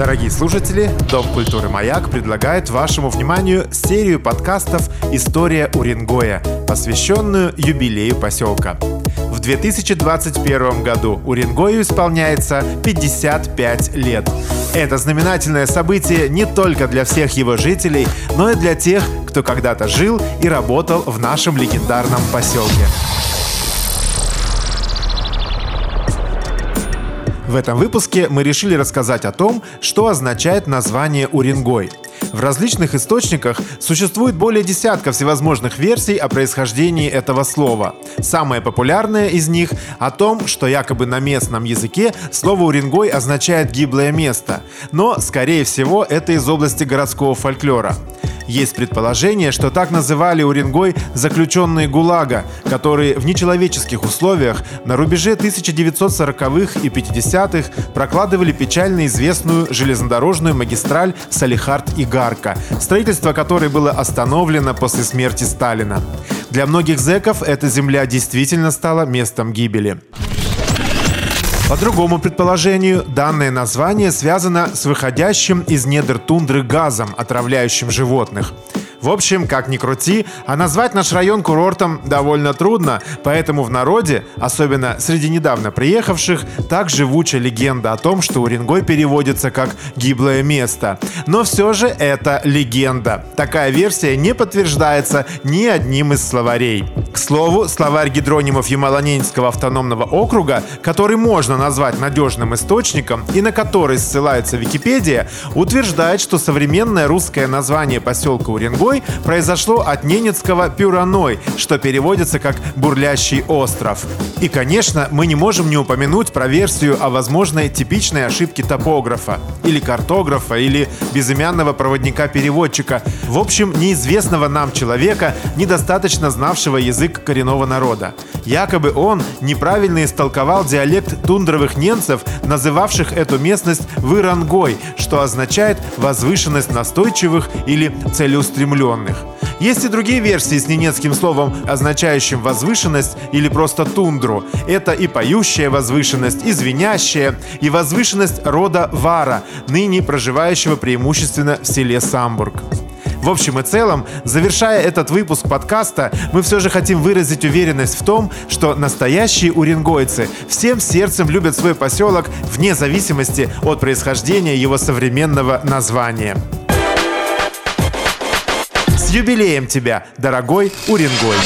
Дорогие слушатели, Дом культуры «Маяк» предлагает вашему вниманию серию подкастов «История Уренгоя», посвященную юбилею поселка. В 2021 году Уренгою исполняется 55 лет. Это знаменательное событие не только для всех его жителей, но и для тех, кто когда-то жил и работал в нашем легендарном поселке. В этом выпуске мы решили рассказать о том, что означает название Уренгой. В различных источниках существует более десятка всевозможных версий о происхождении этого слова. Самая популярная из них о том, что якобы на местном языке слово «уренгой» означает «гиблое место», но, скорее всего, это из области городского фольклора. Есть предположение, что так называли Уренгой заключенные ГУЛАГа, которые в нечеловеческих условиях на рубеже 1940-х и 50-х прокладывали печально известную железнодорожную магистраль Салихард-Игарка, строительство которой было остановлено после смерти Сталина. Для многих зэков эта земля действительно стала местом гибели. По другому предположению, данное название связано с выходящим из недр тундры газом, отравляющим животных. В общем, как ни крути, а назвать наш район курортом довольно трудно, поэтому в народе, особенно среди недавно приехавших, так живуча легенда о том, что Уренгой переводится как «гиблое место». Но все же это легенда. Такая версия не подтверждается ни одним из словарей. К слову, словарь гидронимов Ямало-Ненецкого автономного округа, который можно назвать надежным источником и на который ссылается Википедия, утверждает, что современное русское название поселка Уренгой произошло от ненецкого «пюраной», что переводится как «бурлящий остров». И, конечно, мы не можем не упомянуть про версию о возможной типичной ошибке топографа, или картографа, или безымянного проводника-переводчика, в общем, неизвестного нам человека, недостаточно знавшего язык коренного народа. Якобы он неправильно истолковал диалект тундровых немцев, называвших эту местность «вырангой», что означает «возвышенность настойчивых» или «целеустремленных». Есть и другие версии с ненецким словом, означающим возвышенность или просто тундру. Это и поющая возвышенность, и звенящая, и возвышенность рода Вара, ныне проживающего преимущественно в селе Самбург. В общем и целом, завершая этот выпуск подкаста, мы все же хотим выразить уверенность в том, что настоящие уренгойцы всем сердцем любят свой поселок вне зависимости от происхождения его современного названия юбилеем тебя, дорогой Уренгой!